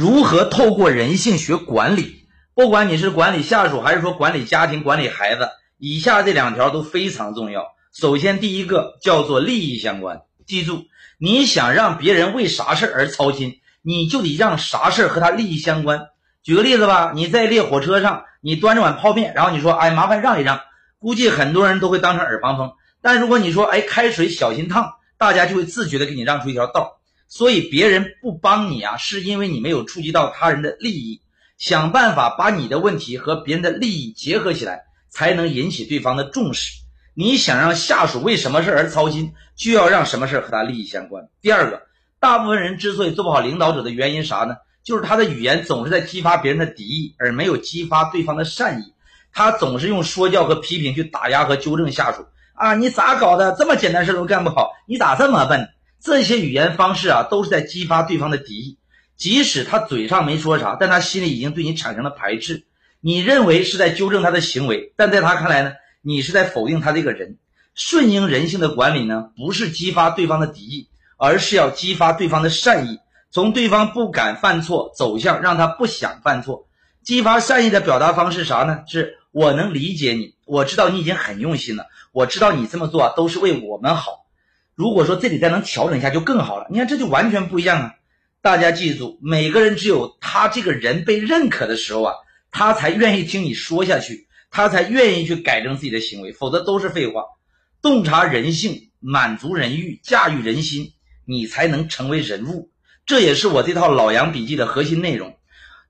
如何透过人性学管理？不管你是管理下属，还是说管理家庭、管理孩子，以下这两条都非常重要。首先，第一个叫做利益相关。记住，你想让别人为啥事而操心，你就得让啥事和他利益相关。举个例子吧，你在列火车上，你端着碗泡面，然后你说：“哎，麻烦让一让。”估计很多人都会当成耳旁风。但如果你说：“哎，开水小心烫。”大家就会自觉的给你让出一条道。所以别人不帮你啊，是因为你没有触及到他人的利益。想办法把你的问题和别人的利益结合起来，才能引起对方的重视。你想让下属为什么事而操心，就要让什么事和他利益相关。第二个，大部分人之所以做不好领导者的原因啥呢？就是他的语言总是在激发别人的敌意，而没有激发对方的善意。他总是用说教和批评去打压和纠正下属。啊，你咋搞的？这么简单事都干不好，你咋这么笨？这些语言方式啊，都是在激发对方的敌意。即使他嘴上没说啥，但他心里已经对你产生了排斥。你认为是在纠正他的行为，但在他看来呢，你是在否定他这个人。顺应人性的管理呢，不是激发对方的敌意，而是要激发对方的善意，从对方不敢犯错走向让他不想犯错。激发善意的表达方式啥呢？是我能理解你，我知道你已经很用心了。我知道你这么做，都是为我们好。如果说这里再能调整一下，就更好了。你看，这就完全不一样啊！大家记住，每个人只有他这个人被认可的时候啊，他才愿意听你说下去，他才愿意去改正自己的行为，否则都是废话。洞察人性，满足人欲，驾驭人心，你才能成为人物。这也是我这套老杨笔记的核心内容。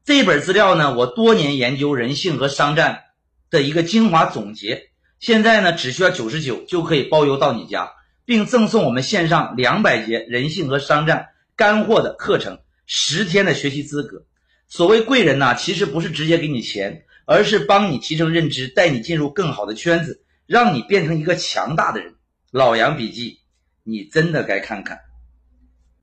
这本资料呢，我多年研究人性和商战的一个精华总结。现在呢，只需要九十九就可以包邮到你家，并赠送我们线上两百节人性和商战干货的课程，十天的学习资格。所谓贵人呢，其实不是直接给你钱，而是帮你提升认知，带你进入更好的圈子，让你变成一个强大的人。老杨笔记，你真的该看看。